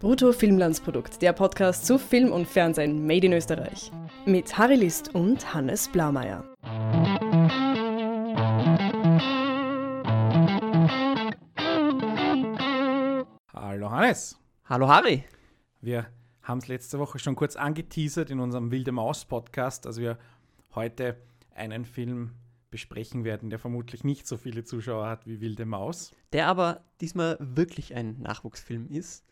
Brutto Filmlandsprodukt, der Podcast zu Film und Fernsehen made in Österreich. Mit Harry List und Hannes Blaumeier. Hallo Hannes. Hallo Harry. Wir haben es letzte Woche schon kurz angeteasert in unserem Wilde Maus Podcast, dass wir heute einen Film besprechen werden, der vermutlich nicht so viele Zuschauer hat wie Wilde Maus. Der aber diesmal wirklich ein Nachwuchsfilm ist.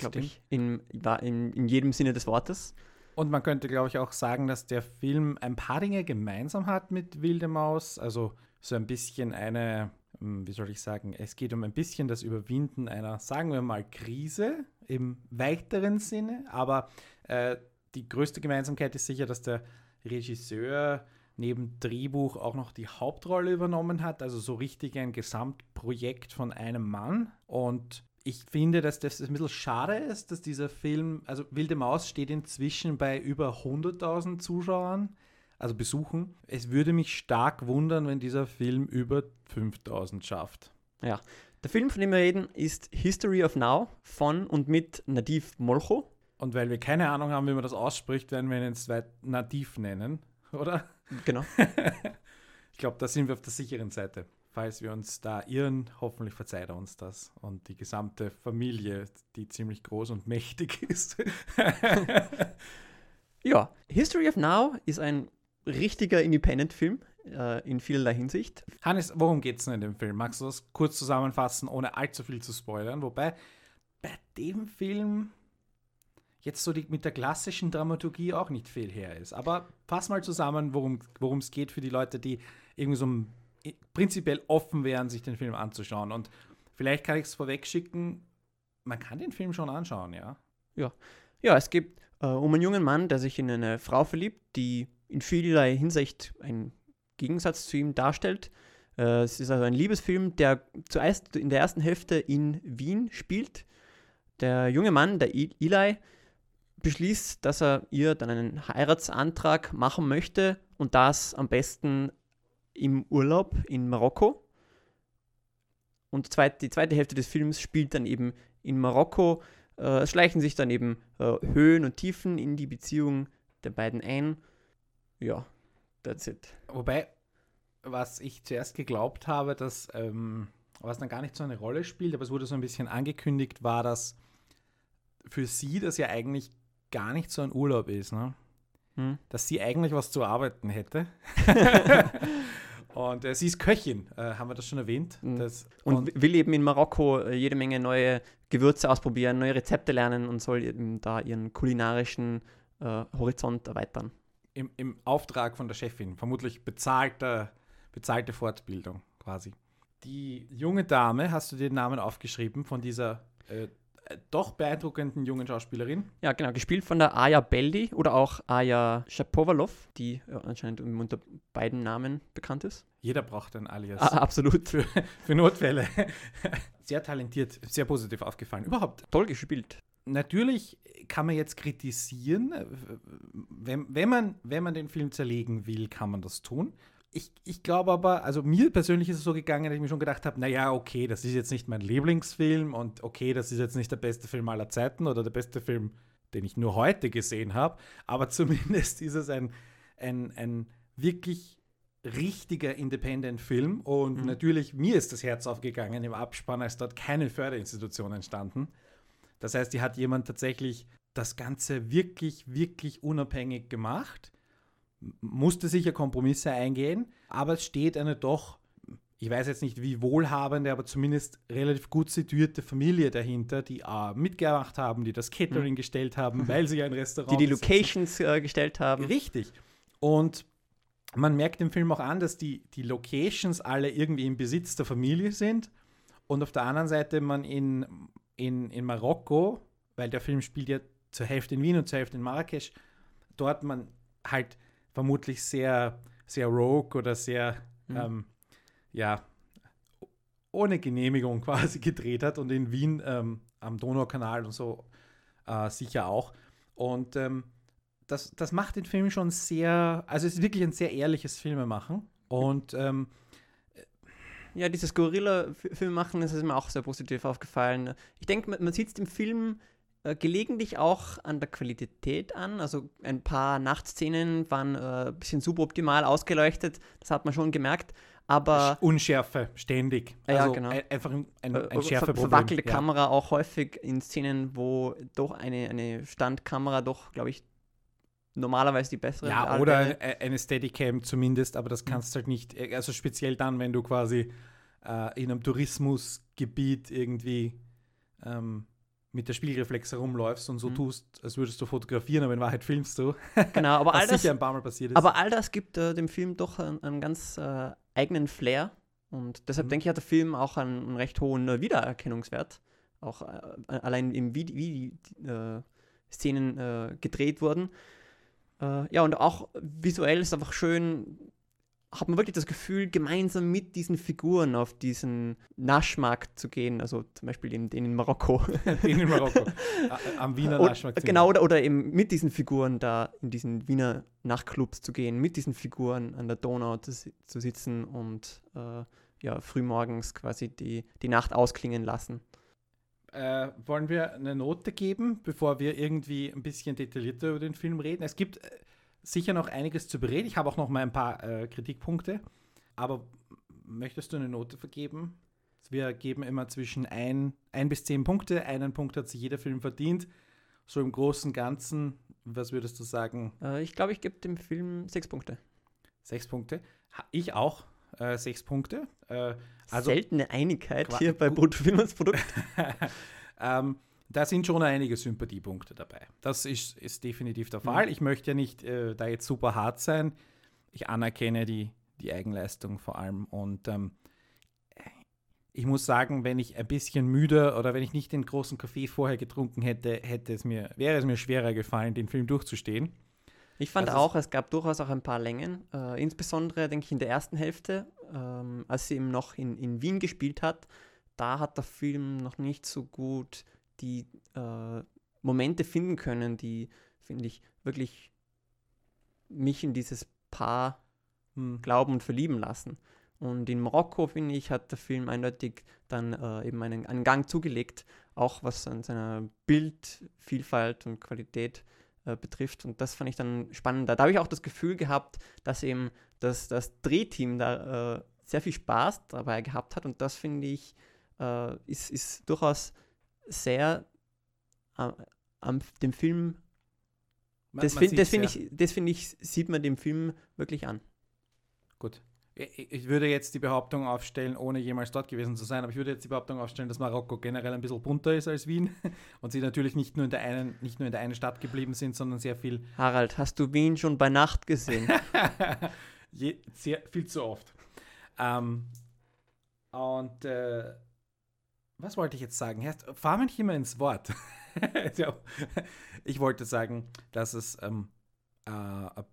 Glaube ich. In, in, in jedem Sinne des Wortes. Und man könnte, glaube ich, auch sagen, dass der Film ein paar Dinge gemeinsam hat mit Wilde Maus. Also so ein bisschen eine, hm, wie soll ich sagen, es geht um ein bisschen das Überwinden einer, sagen wir mal, Krise im weiteren Sinne. Aber äh, die größte Gemeinsamkeit ist sicher, dass der Regisseur neben Drehbuch auch noch die Hauptrolle übernommen hat. Also so richtig ein Gesamtprojekt von einem Mann. Und ich finde, dass das ein bisschen schade ist, dass dieser Film, also Wilde Maus steht inzwischen bei über 100.000 Zuschauern, also Besuchen. Es würde mich stark wundern, wenn dieser Film über 5.000 schafft. Ja, der Film, von dem wir reden, ist History of Now von und mit Nadiv Molcho. Und weil wir keine Ahnung haben, wie man das ausspricht, werden wir ihn jetzt Nadiv nennen, oder? Genau. ich glaube, da sind wir auf der sicheren Seite. Falls wir uns da irren, hoffentlich verzeiht er uns das und die gesamte Familie, die ziemlich groß und mächtig ist. ja, History of Now ist ein richtiger Independent-Film äh, in vielerlei Hinsicht. Hannes, worum geht es denn in dem Film? Magst du das kurz zusammenfassen, ohne allzu viel zu spoilern? Wobei bei dem Film jetzt so die, mit der klassischen Dramaturgie auch nicht viel her ist. Aber fass mal zusammen, worum es geht für die Leute, die irgendwie so prinzipiell offen wären, sich den Film anzuschauen. Und vielleicht kann ich es vorweg schicken, man kann den Film schon anschauen, ja? Ja, ja es geht äh, um einen jungen Mann, der sich in eine Frau verliebt, die in vielerlei Hinsicht einen Gegensatz zu ihm darstellt. Äh, es ist also ein Liebesfilm, der zuerst in der ersten Hälfte in Wien spielt. Der junge Mann, der Eli, beschließt, dass er ihr dann einen Heiratsantrag machen möchte und das am besten im Urlaub in Marokko. Und die zweite Hälfte des Films spielt dann eben in Marokko. Äh, es schleichen sich dann eben äh, Höhen und Tiefen in die Beziehung der beiden ein. Ja, that's it. Wobei, was ich zuerst geglaubt habe, dass, ähm, was dann gar nicht so eine Rolle spielt, aber es wurde so ein bisschen angekündigt, war, dass für sie das ja eigentlich gar nicht so ein Urlaub ist, ne? Hm. Dass sie eigentlich was zu arbeiten hätte. und äh, sie ist Köchin, äh, haben wir das schon erwähnt. Hm. Das, und, und, will eben in Marokko äh, jede Menge neue Gewürze ausprobieren, neue Rezepte lernen und soll eben da ihren kulinarischen äh, Horizont erweitern. Im, Im, Auftrag von der Chefin, vermutlich bezahlte, bezahlte Fortbildung quasi. Die junge Dame, hast du den Namen aufgeschrieben von dieser äh, doch beeindruckenden jungen Schauspielerin. Ja, genau, gespielt von der Aya Beldi oder auch Aya Shapovalov, die ja, anscheinend unter beiden Namen bekannt ist. Jeder braucht ein Alias. Ah, absolut. Für, für Notfälle. Sehr talentiert, sehr positiv aufgefallen. Überhaupt. Toll gespielt. Natürlich kann man jetzt kritisieren, wenn, wenn, man, wenn man den Film zerlegen will, kann man das tun ich, ich glaube aber, also mir persönlich ist es so gegangen, dass ich mir schon gedacht habe, naja, okay, das ist jetzt nicht mein Lieblingsfilm und okay, das ist jetzt nicht der beste Film aller Zeiten oder der beste Film, den ich nur heute gesehen habe, aber zumindest ist es ein, ein, ein wirklich richtiger Independent-Film und mhm. natürlich, mir ist das Herz aufgegangen im Abspann, als dort keine Förderinstitution entstanden. Das heißt, die hat jemand tatsächlich das Ganze wirklich, wirklich unabhängig gemacht musste sicher Kompromisse eingehen, aber es steht eine doch, ich weiß jetzt nicht wie wohlhabende, aber zumindest relativ gut situierte Familie dahinter, die äh, mitgemacht haben, die das Catering mhm. gestellt haben, weil sie ein Restaurant. Die die Locations äh, gestellt haben. Richtig. Und man merkt im Film auch an, dass die, die Locations alle irgendwie im Besitz der Familie sind. Und auf der anderen Seite man in, in, in Marokko, weil der Film spielt ja zur Hälfte in Wien und zur Hälfte in Marrakesch, dort man halt vermutlich sehr, sehr rogue oder sehr, mhm. ähm, ja, ohne Genehmigung quasi gedreht hat und in Wien ähm, am Donaukanal und so äh, sicher auch. Und ähm, das, das macht den Film schon sehr, also es ist wirklich ein sehr ehrliches Filmemachen. Und ähm, ja, dieses Gorilla-Film machen, das ist mir auch sehr positiv aufgefallen. Ich denke, man, man sieht es im Film äh, gelegentlich auch an der Qualität an. Also ein paar Nachtszenen waren äh, ein bisschen suboptimal ausgeleuchtet, das hat man schon gemerkt. Aber Unschärfe, ständig. Ja, also genau. ein, einfach ein, ein, äh, ein Schärfeproblem. verwackelte ja. Kamera auch häufig in Szenen, wo doch eine, eine Standkamera doch, glaube ich, normalerweise die bessere Ja, oder eine Steadicam zumindest, aber das Mhm. kannst halt nicht, äh, also speziell dann, wenn du quasi äh, in einem Tourismusgebiet irgendwie ähm, mit der Spiegelreflex herumläufst und so Mhm. tust, als würdest du fotografieren, aber in Wahrheit filmst du. Genau, aber all das, sicher ein paar Mal passiert ist. aber all das gibt äh, dem Film doch einen, einen ganz äh, eigenen Flair. Und deshalb Mhm. denke ich, hat der Film auch einen, einen recht hohen äh, Wiedererkennungswert. Auch äh, allein im, wie, die- wie die äh, Szenen äh, gedreht wurden. Äh, ja, und auch visuell ist einfach schön, hat man wirklich das Gefühl, gemeinsam mit diesen Figuren auf diesen Naschmarkt zu gehen. Also zum Beispiel den, den in Marokko. in Marokko. Am Wiener Naschmarkt. Genau, oder, oder eben mit diesen Figuren da in diesen Wiener Nachtclubs zu gehen, mit diesen Figuren an der Donau zu, zu sitzen und äh, ja, frühmorgens quasi die, die Nacht ausklingen lassen. Äh, wollen wir eine Note geben, bevor wir irgendwie ein bisschen detaillierter über den Film reden? Es gibt äh, sicher noch einiges zu bereden. Ich habe auch noch mal ein paar äh, Kritikpunkte. Aber möchtest du eine Note vergeben? Wir geben immer zwischen ein, ein bis zehn Punkte. Einen Punkt hat sich jeder Film verdient. So im Großen und Ganzen, was würdest du sagen? Äh, ich glaube, ich gebe dem Film sechs Punkte. Sechs Punkte. Ich auch. Äh, sechs Punkte. Äh, also Seltene Einigkeit Qua- hier bei als Produkt. ähm, da sind schon einige Sympathiepunkte dabei. Das ist, ist definitiv der Fall. Ich möchte ja nicht äh, da jetzt super hart sein. Ich anerkenne die, die Eigenleistung vor allem. Und ähm, ich muss sagen, wenn ich ein bisschen müde oder wenn ich nicht den großen Kaffee vorher getrunken hätte, hätte es mir, wäre es mir schwerer gefallen, den Film durchzustehen. Ich fand Also auch, es gab durchaus auch ein paar Längen. Äh, insbesondere, denke ich, in der ersten Hälfte, ähm, als sie eben noch in, in Wien gespielt hat, da hat der Film noch nicht so gut die äh, Momente finden können, die, finde ich, wirklich mich in dieses Paar Hm. glauben und verlieben lassen. Und in Marokko, finde ich, hat der Film eindeutig dann äh, eben einen, einen Gang zugelegt, auch was an seiner Bildvielfalt und Qualität äh, betrifft. Und das fand ich dann spannend. Da habe ich auch das Gefühl gehabt, dass eben das, das Drehteam da äh, sehr viel Spaß dabei gehabt hat. Und das finde ich, äh, ist, ist durchaus sehr äh, am dem Film Man- das finde find ich, das find ich, sieht man dem Film wirklich an. Gut. Ich ich würde jetzt die Behauptung aufstellen, ohne jemals dort gewesen zu sein, aber ich würde jetzt die Behauptung aufstellen, dass Marokko generell ein bisschen bunter ist als Wien und sie natürlich nicht nur in der einen, nicht nur in der einen Stadt geblieben sind, sondern sehr viel, Harald, hast du Wien schon bei Nacht gesehen? je, sehr viel zu oft. Ähm, und äh, was wollte ich jetzt sagen? Erst, fahr mich immer ins Wort. ich wollte sagen, dass es ähm, äh, äh,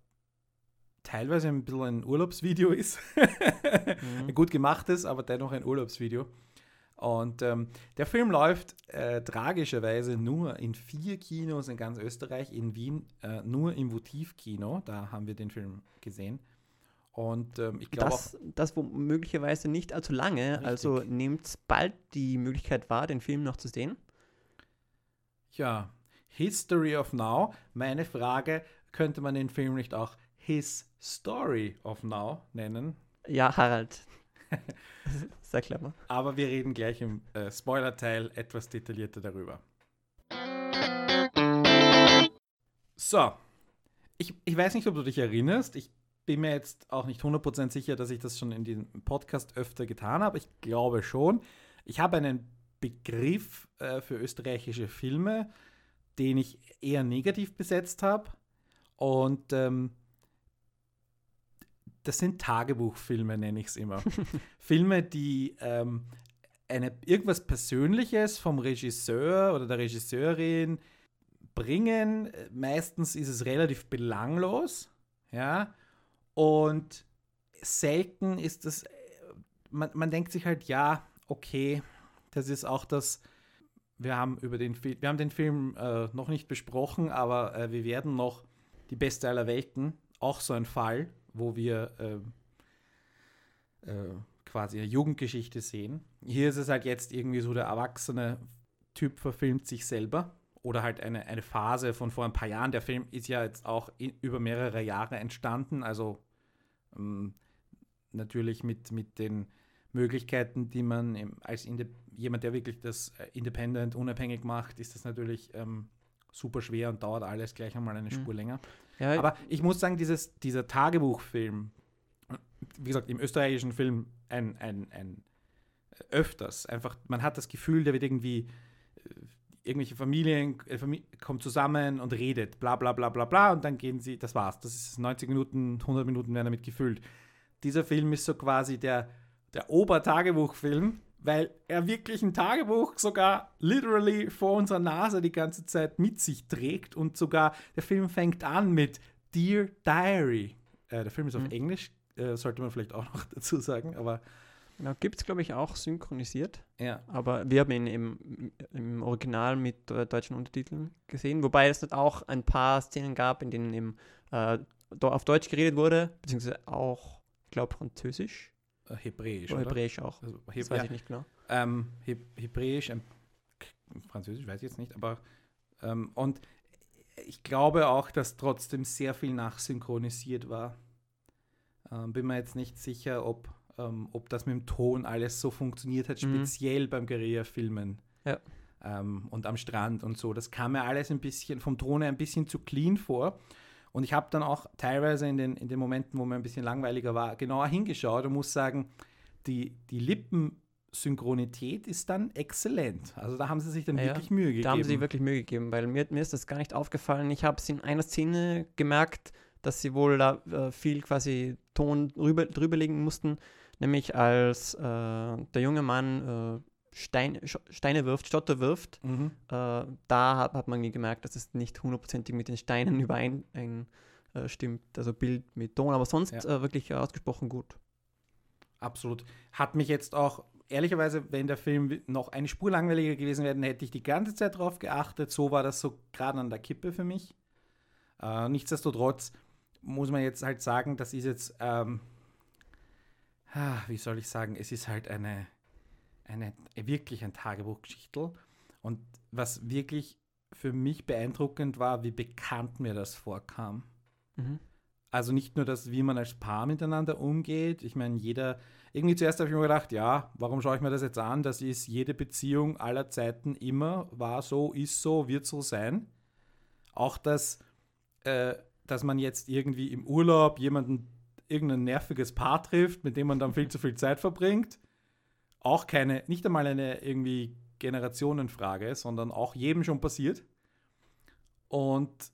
teilweise ein bisschen ein Urlaubsvideo ist. Mhm. Ein gut gemachtes, aber dennoch ein Urlaubsvideo. Und ähm, der Film läuft äh, tragischerweise nur in vier Kinos in ganz Österreich, in Wien äh, nur im Votivkino. Da haben wir den Film gesehen. Und ähm, ich glaube das, das wo möglicherweise nicht allzu lange, Richtig. also nehmt bald die Möglichkeit wahr, den Film noch zu sehen. ja, History of Now. Meine Frage, könnte man den Film nicht auch His Story of Now nennen? Ja, Harald. Sehr clever. Aber wir reden gleich im äh, Spoiler-Teil etwas detaillierter darüber. So. Ich, ich weiß nicht, ob du dich erinnerst. Ich bin mir jetzt auch nicht 100% sicher, dass ich das schon in diesem Podcast öfter getan habe. Ich glaube schon. Ich habe einen Begriff äh, für österreichische Filme, den ich eher negativ besetzt habe. Und ähm, das sind Tagebuchfilme, nenne ich es immer. Filme, die ähm, eine, irgendwas Persönliches vom Regisseur oder der Regisseurin bringen. Meistens ist es relativ belanglos, ja, und selten ist es, man, man denkt sich halt, ja, okay, das ist auch das, wir haben über den Film, wir haben den Film äh, noch nicht besprochen, aber äh, wir werden noch die beste aller Welten, auch so ein Fall, wo wir ähm, äh, quasi eine Jugendgeschichte sehen. Hier ist es halt jetzt irgendwie so, der erwachsene Typ verfilmt sich selber oder halt eine, eine Phase von vor ein paar Jahren. Der Film ist ja jetzt auch in, über mehrere Jahre entstanden, also ähm, natürlich mit, mit den Möglichkeiten, die man im, als Inde jemand, der wirklich das äh, independent, unabhängig macht, ist das natürlich ähm, super schwer und dauert alles gleich einmal eine mhm. Spur länger. Ja, Aber ich muss sagen, dieses, dieser Tagebuchfilm, wie gesagt, im österreichischen Film ein, ein, ein äh, öfters, einfach, man hat das Gefühl, der wird irgendwie äh, irgendwelche Familien äh, Familie, kommt zusammen und redet, bla bla bla bla bla, und dann gehen sie, das war's. Das ist 90 Minuten, 100 Minuten werden damit gefüllt. Dieser Film ist so quasi der, der Obertagebuchfilm, weil er wirklich ein Tagebuch sogar literally vor unserer Nase die ganze Zeit mit sich trägt und sogar der Film fängt an mit Dear Diary. Äh, der Film ist auf mhm. Englisch, äh, sollte man vielleicht auch noch dazu sagen, aber Genau, gibt es, glaube ich, auch synchronisiert. Ja. Aber wir haben ihn im, im Original mit äh, deutschen Untertiteln gesehen, wobei es auch ein paar Szenen gab, in denen eben äh, auf Deutsch geredet wurde, beziehungsweise auch, ich glaube, Französisch. Äh, Hebräisch. Oder, oder? Hebräisch auch. Also, Heb das weiß ja. ich nicht genau. Ähm, He Hebräisch, ähm, Französisch weiß ich jetzt nicht, aber ähm, und ich glaube auch, dass trotzdem sehr viel nachsynchronisiert war. Ähm, bin mir jetzt nicht sicher, ob ähm, ob das mit dem Ton alles so funktioniert hat, mhm. speziell beim Guerilla-Filmen. Ja. Ähm, und am Strand und so. Das kam mir alles ein bisschen vom Ton ein bisschen zu clean vor. Und ich habe dann auch teilweise in den, in den Momenten, wo mir ein bisschen langweiliger war, genauer hingeschaut und muss sagen, die, die Lippensynchronität ist dann exzellent. Also da haben sie sich dann ja, wirklich Mühe gegeben. Da haben sie wirklich Mühe gegeben, weil mir, mir ist das gar nicht aufgefallen. Ich habe es in einer Szene gemerkt, dass sie wohl da äh, viel quasi Ton drüber, drüberlegen mussten, nämlich als äh, der junge Mann äh, Stein, Steine wirft, Stotter wirft, mhm. Äh, da hat, hat, man gemerkt, dass es nicht hundertprozentig mit den Steinen übereinstimmt, äh, also Bild mit Ton, aber sonst ja. Äh, wirklich ausgesprochen gut. Absolut. Hat mich jetzt auch, ehrlicherweise, wenn der Film noch eine Spur langweiliger gewesen wäre, hätte ich die ganze Zeit drauf geachtet. So war das so gerade an der Kippe für mich. Äh, nichtsdestotrotz muss man jetzt halt sagen, das ist jetzt, ähm, wie soll ich sagen, es ist halt eine, eine wirklich ein Tagebuchgeschichtel. Und was wirklich für mich beeindruckend war, wie bekannt mir das vorkam. Mhm. Also nicht nur das, wie man als Paar miteinander umgeht. Ich meine, jeder, irgendwie zuerst habe ich mir gedacht, ja, warum schaue ich mir das jetzt an? Das ist jede Beziehung aller Zeiten immer, war so, ist so, wird so sein. Auch das, äh, dass man jetzt irgendwie im Urlaub jemanden, irgendein nerviges Paar trifft, mit dem man dann viel zu viel Zeit verbringt. Auch keine, nicht einmal eine irgendwie Generationenfrage, sondern auch jedem schon passiert. Und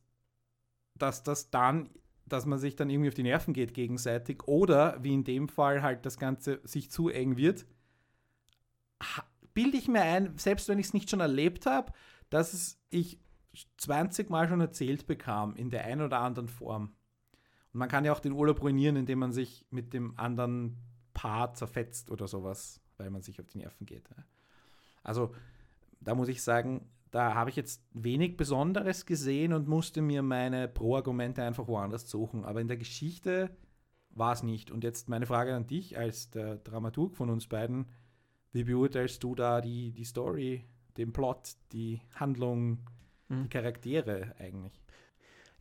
dass das dann, dass man sich dann irgendwie auf die Nerven geht gegenseitig oder wie in dem Fall halt das Ganze sich zu eng wird, bilde ich mir ein, selbst wenn ich es nicht schon erlebt habe, dass ich 20 Mal schon erzählt bekam, in der einen oder anderen Form. Und man kann ja auch den Urlaub ruinieren, indem man sich mit dem anderen Paar zerfetzt oder sowas, weil man sich auf die Nerven geht. Also da muss ich sagen, da habe ich jetzt wenig Besonderes gesehen und musste mir meine Pro-Argumente einfach woanders suchen. Aber in der Geschichte war es nicht. Und jetzt meine Frage an dich als der Dramaturg von uns beiden. Wie beurteilst du da die, die Story, den Plot, die Handlung, mhm. die Charaktere eigentlich.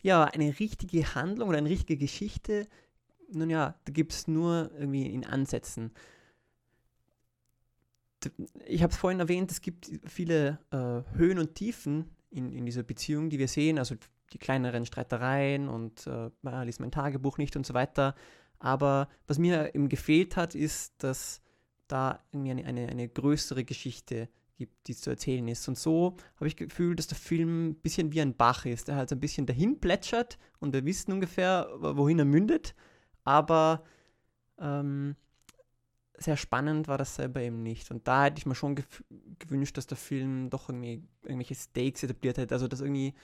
Ja, eine richtige Handlung oder eine richtige Geschichte, nun ja, da gibt es nur irgendwie in Ansätzen. Ich habe es vorhin erwähnt, es gibt viele äh, Höhen und Tiefen in, in dieser Beziehung, die wir sehen, also die kleineren Streitereien und äh, ah, liest mein Tagebuch nicht und so weiter. Aber was mir eben gefehlt hat, ist, dass da irgendwie eine, eine, eine größere Geschichte gibt, die zu erzählen ist. Und so habe ich das Gefühl, dass der Film ein bisschen wie ein Bach ist, der halt so ein bisschen dahin plätschert und wir wissen ungefähr, wohin er mündet, aber ähm, sehr spannend war das selber eben nicht. Und da hätte ich mir schon gewünscht, dass der Film doch irgendwie irgendwelche Stakes etabliert hätte, also dass irgendwie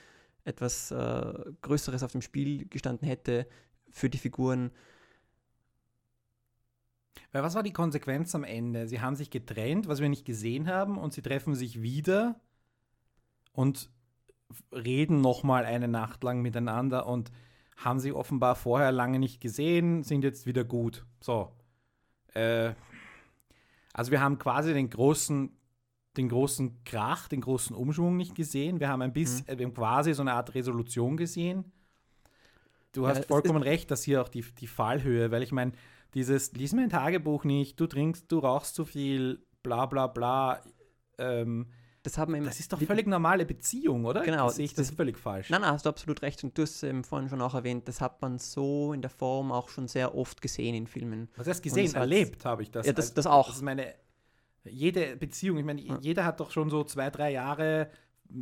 etwas äh, Größeres auf dem Spiel gestanden hätte für die Figuren. Weil was war die Konsequenz am Ende? Sie haben sich getrennt, was wir nicht gesehen haben, und sie treffen sich wieder und reden nochmal eine Nacht lang miteinander und haben sie offenbar vorher lange nicht gesehen, sind jetzt wieder gut. So. Äh, also wir haben quasi den großen den großen Krach, den großen Umschwung nicht gesehen. Wir haben ein bisschen, Mhm. haben quasi so eine Art Resolution gesehen. Du hast vollkommen recht, dass hier auch die, die Fallhöhe, weil ich meine, dieses, lies mein Tagebuch nicht, du trinkst, du rauchst zu viel, bla bla bla. Ähm, Das haben das ist doch völlig normale Beziehung, oder? Genau, Sehe ich das, das- völlig falsch? Nein, nein, hast du absolut recht. Und du hast es eben vorhin schon auch erwähnt, das hat man so in der Form auch schon sehr oft gesehen in Filmen. Was heißt gesehen? Erlebt habe ich das. Ja, das- Also, das auch. Das ist meine, jede Beziehung, ich meine, jeder hat doch schon so zwei, drei Jahre,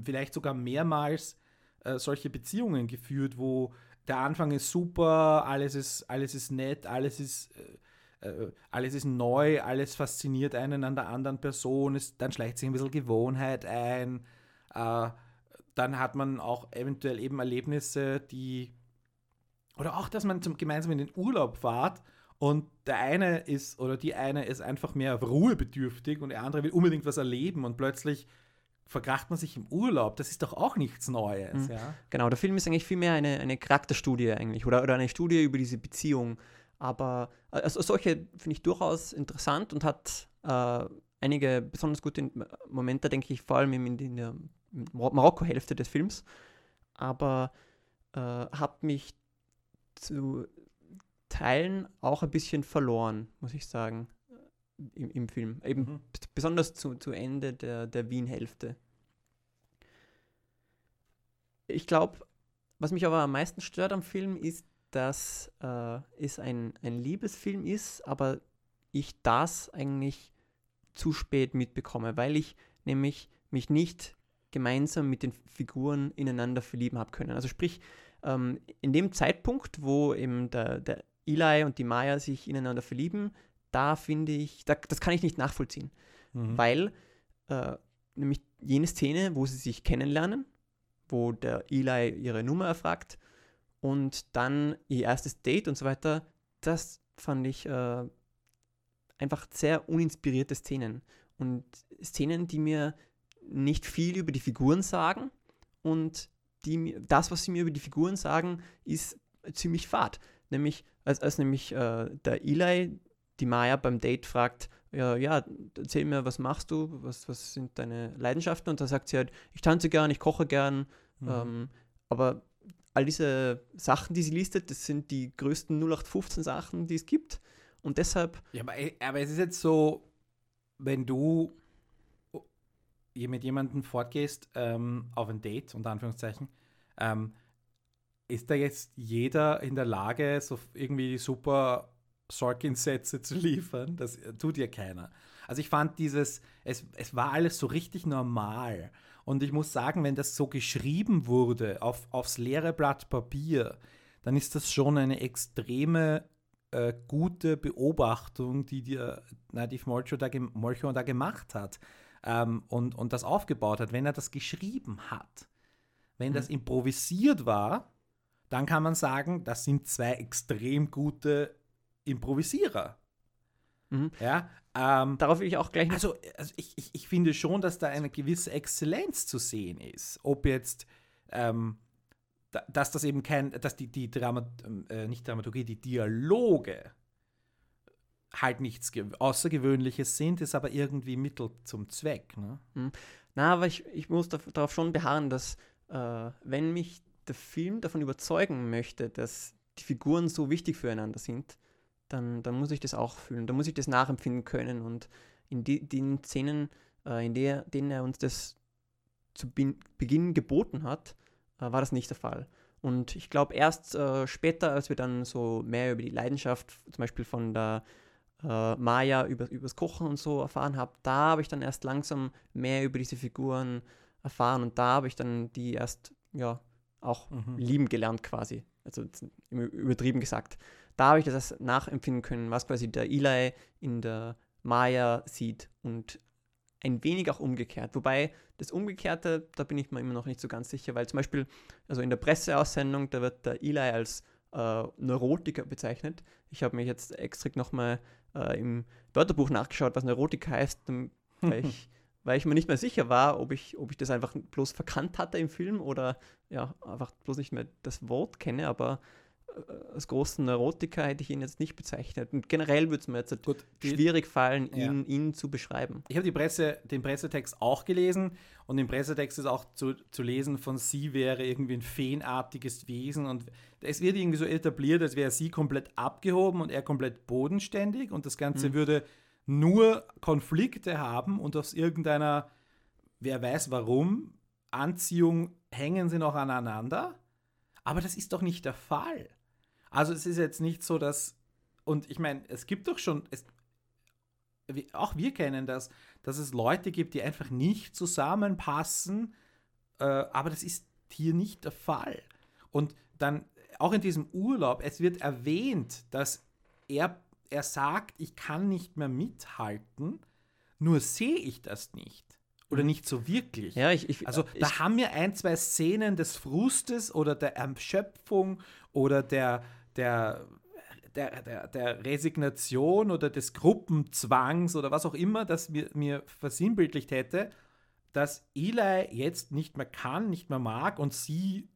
vielleicht sogar mehrmals äh, solche Beziehungen geführt, wo der Anfang ist super, alles ist, alles ist nett, alles ist, äh, äh, alles ist neu, alles fasziniert einen an der anderen Person, es, dann schleicht sich ein bisschen Gewohnheit ein, äh, dann hat man auch eventuell eben Erlebnisse, die oder auch, dass man zum, gemeinsam in den Urlaub fahrt und der eine ist oder die eine ist einfach mehr ruhebedürftig und der andere will unbedingt was erleben und plötzlich verkracht man sich im Urlaub. Das ist doch auch nichts Neues, Mhm. ja. Genau, der Film ist eigentlich vielmehr eine, eine Charakterstudie eigentlich oder, oder eine Studie über diese Beziehung. Aber also solche finde ich durchaus interessant und hat äh, einige besonders gute Momente, denke ich, vor allem in, in der Marokko-Hälfte des Films. Aber äh, hat mich zu Teilen auch ein bisschen verloren, muss ich sagen, im, im Film. Eben Mhm. besonders zu, zu Ende der, der Wien-Hälfte. Ich glaube, was mich aber am meisten stört am Film ist, dass äh, es ein, ein Liebesfilm ist, aber ich das eigentlich zu spät mitbekomme, weil ich nämlich mich nicht gemeinsam mit den Figuren ineinander verlieben habe können. Also sprich, ähm, in dem Zeitpunkt, wo eben der, der Eli und die Maya sich ineinander verlieben, da finde ich, da, das kann ich nicht nachvollziehen, Mhm. weil äh, nämlich jene Szene, wo sie sich kennenlernen, wo der Eli ihre Nummer erfragt und dann ihr erstes Date und so weiter, das fand ich äh, einfach sehr uninspirierte Szenen und Szenen, die mir nicht viel über die Figuren sagen und die, mir- das, was sie mir über die Figuren sagen, ist ziemlich fad. Nämlich, als, als nämlich äh, der Eli die Maya beim Date fragt, ja, ja, erzähl mir, was machst du, was, was sind deine Leidenschaften? Und da sagt sie halt, ich tanze gern, ich koche gern, Mhm. ähm, aber all diese Sachen, die sie listet, das sind die größten 0815 Sachen, die es gibt. Und deshalb, Ja, aber, aber es ist jetzt so, wenn du mit jemandem fortgehst ähm, auf ein Date, unter Anführungszeichen, ähm, ist da jetzt jeder in der Lage, so irgendwie super Sorkin-Sätze zu liefern? Das tut ja keiner. Also ich fand dieses, es, es war alles so richtig normal. Und ich muss sagen, wenn das so geschrieben wurde auf, aufs leere Blatt Papier, dann ist das schon eine extreme äh, gute Beobachtung, die dir Nativ Molcho da, Molcho da gemacht hat ähm, und, und das aufgebaut hat. Wenn er das geschrieben hat, wenn das improvisiert war, dann kann man sagen, das sind zwei extrem gute Improvisierer. Mhm. Ja, ähm, darauf will ich auch gleich also, also ich, ich, ich finde schon, dass da eine gewisse Exzellenz zu sehen ist. Ob jetzt, ähm, da, dass das eben kein, dass die, die Dramat, äh, nicht Dramaturgie, die Dialoge halt nichts Ge Außergewöhnliches sind, ist aber irgendwie Mittel zum Zweck. Ne? Na, aber ich, ich muss darauf schon beharren, dass äh, wenn mich der Film davon überzeugen möchte, dass die Figuren so wichtig füreinander sind, dann, dann muss ich das auch fühlen, dann muss ich das nachempfinden können. Und in die, den Szenen, äh, in der, denen er uns das zu Bin- Beginn geboten hat, äh, war das nicht der Fall. Und ich glaube, erst äh, später, als wir dann so mehr über die Leidenschaft, zum Beispiel von der äh, Maya über, übers Kochen und so erfahren habe, da habe ich dann erst langsam mehr über diese Figuren erfahren und da habe ich dann die erst, ja, auch Mhm. lieben gelernt quasi. Also übertrieben gesagt. Da habe ich das nachempfinden können, was quasi der Eli in der Maya sieht und ein wenig auch umgekehrt. Wobei das Umgekehrte, da bin ich mir immer noch nicht so ganz sicher, weil zum Beispiel, also in der Presseaussendung, da wird der Eli als äh, Neurotiker bezeichnet. Ich habe mich jetzt extra nochmal äh, im Wörterbuch nachgeschaut, was Neurotiker heißt, weil, ich, weil ich mir nicht mehr sicher war, ob ich, ob ich das einfach bloß verkannt hatte im Film oder ja, einfach bloß nicht mehr das Wort kenne, aber als großen Neurotiker hätte ich ihn jetzt nicht bezeichnet. Und generell würde es mir jetzt halt Gut, schwierig fallen, Ja. ihn, ihn zu beschreiben. Ich habe die Presse, den Pressetext auch gelesen und im Pressetext ist auch zu, zu lesen, von sie wäre irgendwie ein feenartiges Wesen und es wird irgendwie so etabliert, als wäre sie komplett abgehoben und er komplett bodenständig und das Ganze würde nur Konflikte haben und aus irgendeiner, wer weiß warum, Anziehung hängen sie noch aneinander. Aber das ist doch nicht der Fall. Also es ist jetzt nicht so, dass, und ich meine, es gibt doch schon, es, auch wir kennen das, dass es Leute gibt, die einfach nicht zusammenpassen, äh, aber das ist hier nicht der Fall. Und dann auch in diesem Urlaub, es wird erwähnt, dass er, er sagt, ich kann nicht mehr mithalten, nur sehe ich das nicht. Oder nicht so wirklich. Ja, ich, ich, Also ich, da haben wir ein, zwei Szenen des Frustes oder der Erschöpfung oder der, der, der, der, der Resignation oder des Gruppenzwangs oder was auch immer, das mir, mir versinnbildlicht hätte, dass Eli jetzt nicht mehr kann, nicht mehr mag und sie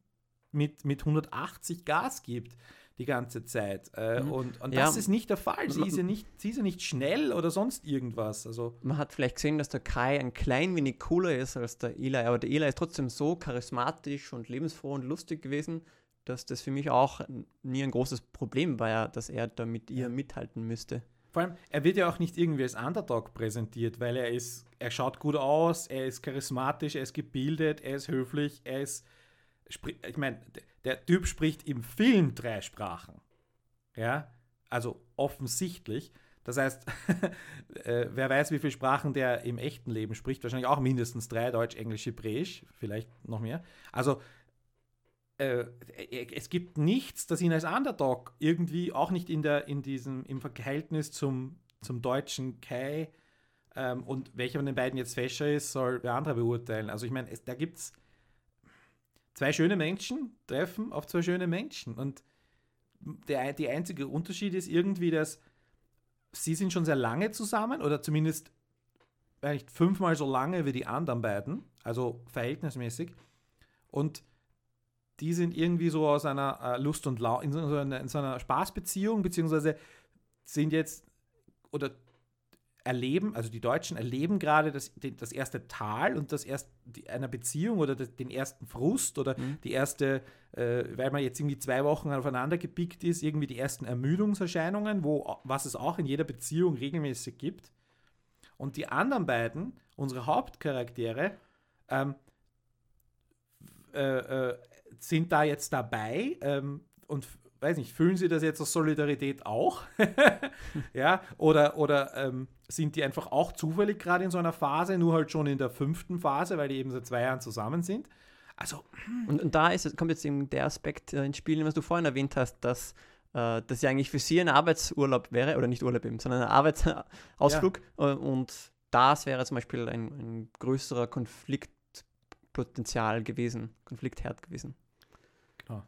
mit, mit 180 Gas gibt die ganze Zeit. Äh, Mhm. Und, und Ja. das ist nicht der Fall. Sie ist, ja nicht, sie ist ja nicht schnell oder sonst irgendwas. Also, man hat vielleicht gesehen, dass der Kai ein klein wenig cooler ist als der Eli, aber der Eli ist trotzdem so charismatisch und lebensfroh und lustig gewesen, dass das für mich auch nie ein großes Problem war, dass er da mit ihr mithalten müsste. Vor allem, er wird ja auch nicht irgendwie als Underdog präsentiert, weil er ist, er schaut gut aus, er ist charismatisch, er ist gebildet, er ist höflich, er ist, ich meine, der Typ spricht im Film drei Sprachen. Ja, also offensichtlich. Das heißt, äh, wer weiß, wie viele Sprachen der im echten Leben spricht, wahrscheinlich auch mindestens drei, Deutsch, Englisch, Hebräisch, vielleicht noch mehr. Also äh, es gibt nichts, das ihn als Underdog irgendwie, auch nicht in, der, in diesem, im Verhältnis zum, zum deutschen Kai ähm, und welcher von den beiden jetzt fescher ist, soll wer andere beurteilen. Also ich meine, da gibt es zwei schöne Menschen, treffen auf zwei schöne Menschen und der, die einzige Unterschied ist irgendwie, dass sie sind schon sehr lange zusammen oder zumindest nicht fünfmal so lange wie die anderen beiden, also verhältnismäßig. Und die sind irgendwie so aus einer äh, Lust und Laune, in, so in so einer Spaßbeziehung, beziehungsweise sind jetzt oder erleben, also die Deutschen erleben gerade das, das erste Tal und das erst einer Beziehung oder den ersten Frust oder Mhm. die erste, äh, weil man jetzt irgendwie zwei Wochen aufeinander gepickt ist, irgendwie die ersten Ermüdungserscheinungen, wo, was es auch in jeder Beziehung regelmäßig gibt. Und die anderen beiden, unsere Hauptcharaktere, ähm, äh, äh, sind da jetzt dabei ähm, und weiß nicht, fühlen sie das jetzt aus Solidarität auch? ja, oder, oder ähm, sind die einfach auch zufällig gerade in so einer Phase, nur halt schon in der fünften Phase, weil die eben seit zwei Jahren zusammen sind? Also, Und, und da ist, kommt jetzt eben der Aspekt äh, ins Spiel, was du vorhin erwähnt hast, dass äh, das ja eigentlich für sie ein Arbeitsurlaub wäre, oder nicht Urlaub eben, sondern ein Arbeitsausflug. Äh, und das wäre zum Beispiel ein, ein größerer Konfliktpotenzial gewesen, Konfliktherd gewesen. Genau.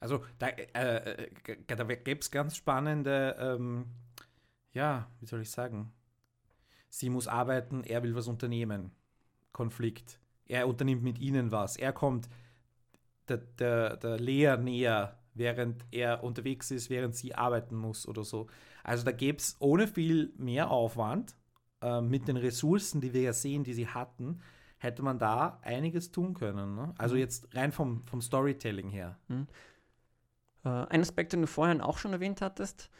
Also da, äh, äh, da gäbe es ganz spannende, ähm, ja, wie soll ich sagen? Sie muss arbeiten, er will was unternehmen. Konflikt. Er unternimmt mit ihnen was. Er kommt der, der, der Lea näher, während er unterwegs ist, während sie arbeiten muss oder so. Also da gäbe es ohne viel mehr Aufwand, äh, mit den Ressourcen, die wir ja sehen, die sie hatten, hätte man da einiges tun können. Ne? Also Mhm. jetzt rein vom, vom Storytelling her. Äh, ein Aspekt, den du vorhin auch schon erwähnt hattest,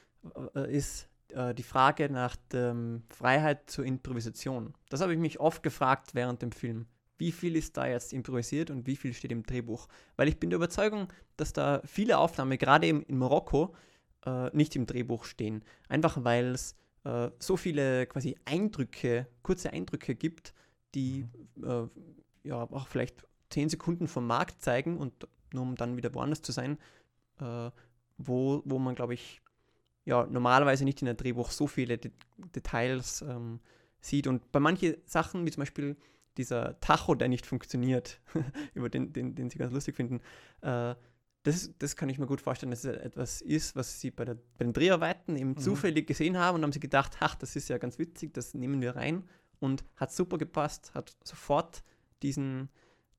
äh, ist äh, die Frage nach der Freiheit zur Improvisation. Das habe ich mich oft gefragt während dem Film. Wie viel ist da jetzt improvisiert und wie viel steht im Drehbuch? Weil ich bin der Überzeugung, dass da viele Aufnahmen, gerade eben in Marokko, äh, nicht im Drehbuch stehen. Einfach weil es äh, so viele quasi Eindrücke, kurze Eindrücke gibt, die äh, ja auch vielleicht zehn Sekunden vom Markt zeigen und nur um dann wieder woanders zu sein, äh, wo, wo man, glaube ich, ja, normalerweise nicht in einem Drehbuch so viele De Details ähm, sieht. Und bei manchen Sachen, wie zum Beispiel dieser Tacho, der nicht funktioniert, über den, den, den sie ganz lustig finden, äh, das, das kann ich mir gut vorstellen, dass es etwas ist, was sie bei, der, bei den Dreharbeiten eben Mhm. zufällig gesehen haben und haben sie gedacht, ach, das ist ja ganz witzig, das nehmen wir rein und hat super gepasst, hat sofort diesen,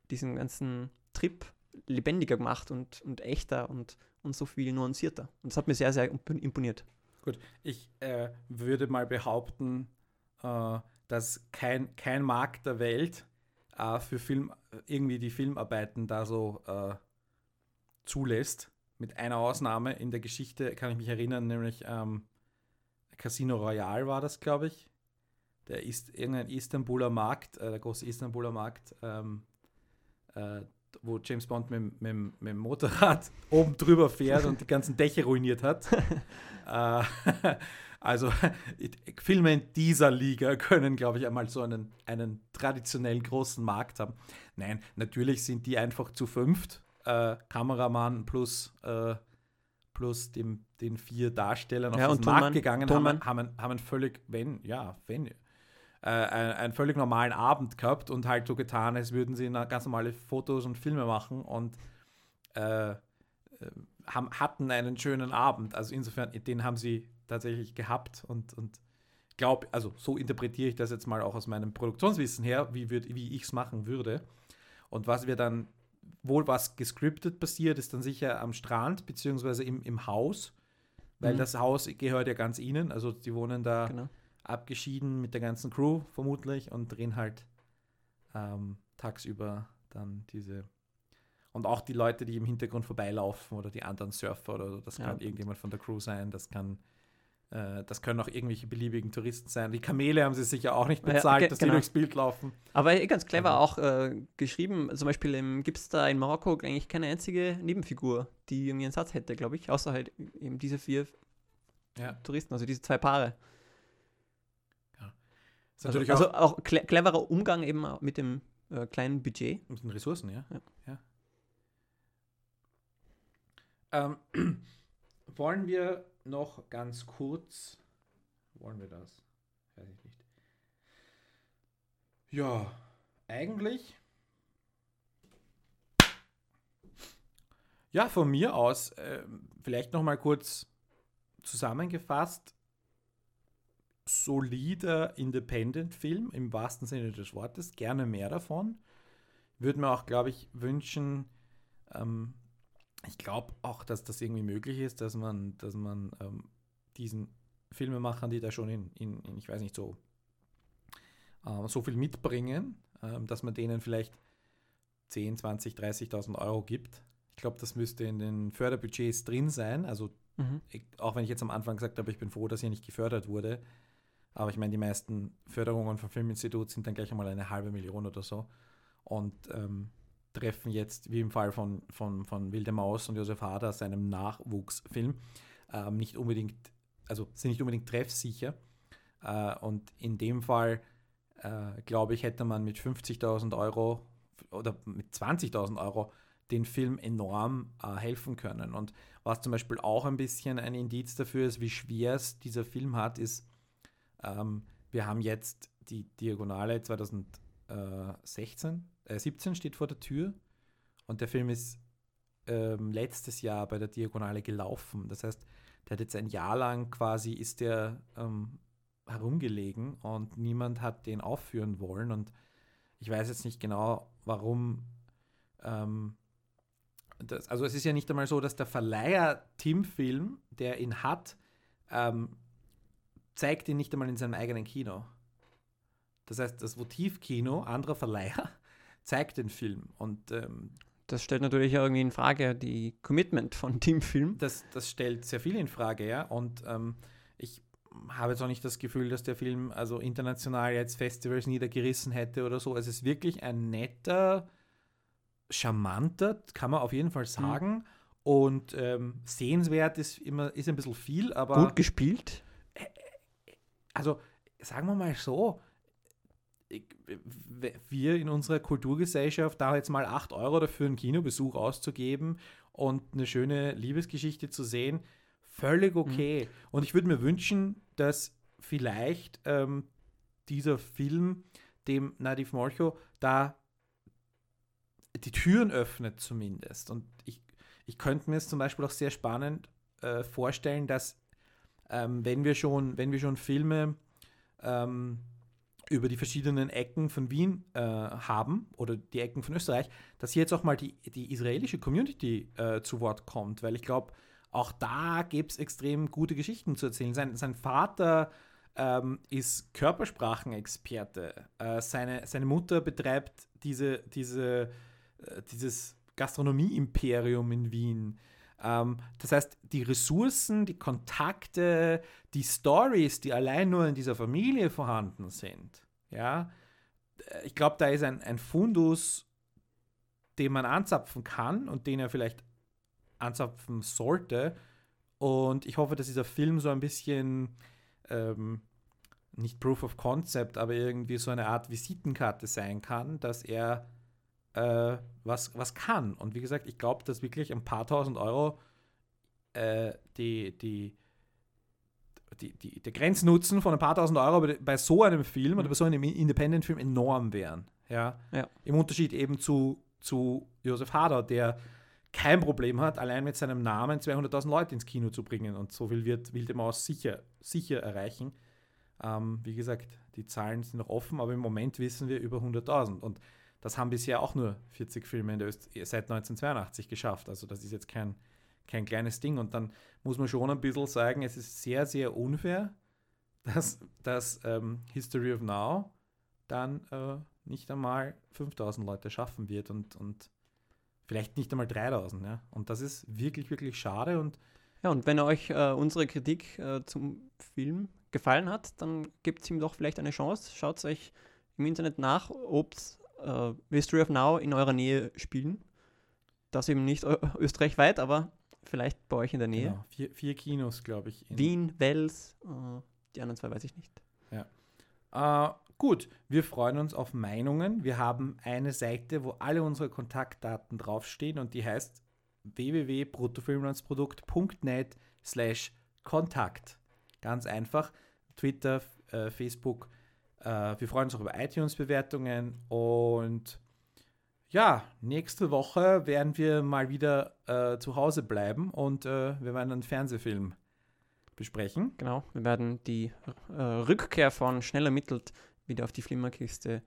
diesen ganzen Trip lebendiger gemacht und, und echter und, und so viel nuancierter. Und das hat mir sehr, sehr imponiert. Gut, ich äh, würde mal behaupten, äh, dass kein, kein Markt der Welt äh, für Film irgendwie die Filmarbeiten da so äh, zulässt. Mit einer Ausnahme in der Geschichte kann ich mich erinnern, nämlich ähm, Casino Royale war das, glaube ich. Der ist irgendein Istanbuler Markt, äh, der große Istanbuler Markt, ähm, äh, wo James Bond mit, mit, mit dem Motorrad oben drüber fährt und die ganzen Dächer ruiniert hat. äh, also Filme in dieser Liga können, glaube ich, einmal so einen, einen traditionellen großen Markt haben. Nein, natürlich sind die einfach zu fünft. Äh, Kameramann plus, äh, plus dem, den vier Darstellern ja, auf den Markt gegangen, Tonmann. haben, haben, haben völlig, wenn, ja, wenn, äh, einen, einen völlig normalen Abend gehabt und halt so getan, als würden sie ganz normale Fotos und Filme machen und äh, haben, hatten einen schönen Abend. Also insofern, den haben sie tatsächlich gehabt und, und glaube, also so interpretiere ich das jetzt mal auch aus meinem Produktionswissen her, wie, wie ich es machen würde. Und was wir dann, wohl was gescriptet passiert, ist dann sicher am Strand beziehungsweise im, im Haus, weil mhm. das Haus gehört ja ganz ihnen, also die wohnen da genau. Abgeschieden mit der ganzen Crew vermutlich und drehen halt ähm, tagsüber dann diese und auch die Leute, die im Hintergrund vorbeilaufen oder die anderen Surfer oder das kann ja. irgendjemand von der Crew sein, das kann äh, das können auch irgendwelche beliebigen Touristen sein. Die Kamele haben sie sicher auch nicht bezahlt, ja, dass genau. die durchs Bild laufen. Aber eh ganz clever also. auch äh, geschrieben. Zum Beispiel gibt es da in Marokko eigentlich keine einzige Nebenfigur, die irgendwie einen Satz hätte, glaube ich, außer halt eben diese vier ja. Touristen, also diese zwei Paare. Ja. Also, auch also, auch cleverer Umgang eben mit dem äh, kleinen Budget. Mit den Ressourcen, ja. ja. Ähm, wollen wir noch ganz kurz. Wollen wir das? Weiß ich nicht. Ja, eigentlich. Ja, von mir aus, äh, vielleicht noch mal kurz zusammengefasst. Solider Independent-Film im wahrsten Sinne des Wortes. Gerne mehr davon. Würde mir auch, glaube ich, wünschen, ähm, ich glaube auch, dass das irgendwie möglich ist, dass man, dass man ähm, diesen Filmemachern, die da schon in, in, in ich weiß nicht, so, äh, so viel mitbringen, äh, dass man denen vielleicht 10, 20, 30.000 Euro gibt. Ich glaube, das müsste in den Förderbudgets drin sein. Also, mhm. auch wenn ich jetzt am Anfang gesagt habe, ich bin froh, dass hier nicht gefördert wurde. Aber ich meine, die meisten Förderungen vom Filminstitut sind dann gleich einmal eine halbe Million oder so. Und ähm, treffen jetzt, wie im Fall von, von, von Wilde Maus und Josef Hader, seinem Nachwuchsfilm, ähm, nicht unbedingt, also sind nicht unbedingt treffsicher. Äh, und in dem Fall, äh, glaube ich, hätte man mit 50.000 Euro oder mit 20.000 Euro den Film enorm äh, helfen können. Und was zum Beispiel auch ein bisschen ein Indiz dafür ist, wie schwer es dieser Film hat, ist, ähm, wir haben jetzt die Diagonale 2016 äh, 17 steht vor der Tür und der Film ist ähm, letztes Jahr bei der Diagonale gelaufen. Das heißt, der hat jetzt ein Jahr lang quasi ist der ähm, herumgelegen und niemand hat den aufführen wollen und ich weiß jetzt nicht genau, warum. Ähm, das, also es ist ja nicht einmal so, dass der Verleiher Tim Film, der ihn hat, ähm, zeigt ihn nicht einmal in seinem eigenen Kino. Das heißt, das Votivkino anderer Verleiher zeigt den Film. Und ähm, das stellt natürlich irgendwie in Frage die Commitment von Teamfilm. Das, das stellt sehr viel in Frage, ja. Und ähm, ich habe jetzt auch nicht das Gefühl, dass der Film also international jetzt Festivals niedergerissen hätte oder so. Es ist wirklich ein netter, charmanter, kann man auf jeden Fall mhm. sagen. Mhm. Und ähm, sehenswert ist immer ist ein bisschen viel, aber. Gut gespielt. Also, sagen wir mal so, wir in unserer Kulturgesellschaft da jetzt mal 8 Euro dafür einen Kinobesuch auszugeben und eine schöne Liebesgeschichte zu sehen, völlig mhm. okay. Mhm. Und ich würde mir wünschen, dass vielleicht ähm, dieser Film dem Nadif Molcho da die Türen öffnet zumindest. Und ich, ich könnte mir es zum Beispiel auch sehr spannend äh, vorstellen, dass ähm, wenn wir schon, wenn wir schon Filme ähm, über die verschiedenen Ecken von Wien äh, haben oder die Ecken von Österreich, dass hier jetzt auch mal die, die israelische Community äh, zu Wort kommt, weil ich glaube, auch da gibt es extrem gute Geschichten zu erzählen. Sein, sein Vater ähm, ist Körpersprachenexperte. Äh, seine, seine Mutter betreibt diese, diese, äh, dieses Gastronomie-Imperium in Wien. Ähm, das heißt, die Ressourcen, die Kontakte, die Stories, die allein nur in dieser Familie vorhanden sind, ja, äh, ich glaube, da ist ein, ein Fundus, den man anzapfen kann und den er vielleicht anzapfen sollte. Und ich hoffe, dass dieser Film so ein bisschen ähm, nicht Proof of Concept, aber irgendwie so eine Art Visitenkarte sein kann, dass er äh, was, was kann. Und wie gesagt, ich glaube, dass wirklich ein paar tausend Euro äh, die, die, die, die, der Grenznutzen von ein paar tausend Euro bei so einem Film mhm. oder bei so einem Independent-Film enorm wären. Ja? ja? Im Unterschied eben zu, zu Josef Hader, der kein Problem hat, allein mit seinem Namen 200.000 Leute ins Kino zu bringen. Und so viel wird Wilde Maus sicher, sicher erreichen. Ähm, wie gesagt, die Zahlen sind noch offen, aber im Moment wissen wir über 100.000. Und das haben bisher auch nur 40 Filme in der Öst seit 1982 geschafft. Also das ist jetzt kein, kein kleines Ding. Und dann muss man schon ein bisschen sagen, es ist sehr, sehr unfair, dass, dass ähm, History of Now dann äh, nicht einmal 5000 Leute schaffen wird und, und vielleicht nicht einmal 3000. Ja? Und das ist wirklich, wirklich schade. Und ja, und wenn euch äh, unsere Kritik äh, zum Film gefallen hat, dann gibt es ihm doch vielleicht eine Chance. Schaut es euch im Internet nach, ob äh, History of Now in eurer Nähe spielen. Das eben nicht österreichweit, aber vielleicht bei euch in der Nähe. Genau. Vier, vier Kinos, glaube ich. Wien, Wels, äh, die anderen zwei weiß ich nicht. Ja. Äh, gut, wir freuen uns auf Meinungen. Wir haben eine Seite, wo alle unsere Kontaktdaten draufstehen und die heißt www.bruttofilmlandsprodukt.net slash Kontakt. Ganz einfach. Twitter, äh, Facebook. Äh, wir freuen uns auch über iTunes-Bewertungen und ja, nächste Woche werden wir mal wieder äh, zu Hause bleiben und äh, wir werden einen Fernsehfilm besprechen. Genau, wir werden die äh, Rückkehr von Schnell ermittelt wieder auf die Flimmerkiste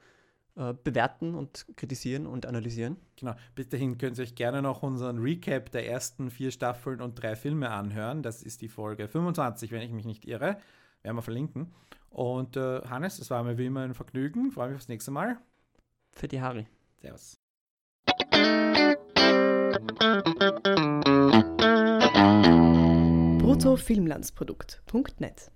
äh, bewerten und kritisieren und analysieren. Genau, bis dahin könnt ihr euch gerne noch unseren Recap der ersten vier Staffeln und drei Filme anhören. Das ist die Folge 25, wenn ich mich nicht irre. Werden wir verlinken. Und äh, Hannes, das war mir wie immer ein Vergnügen. Freue mich aufs nächste Mal. Für die Harry. Servus. bruttofilmlandsprodukt.net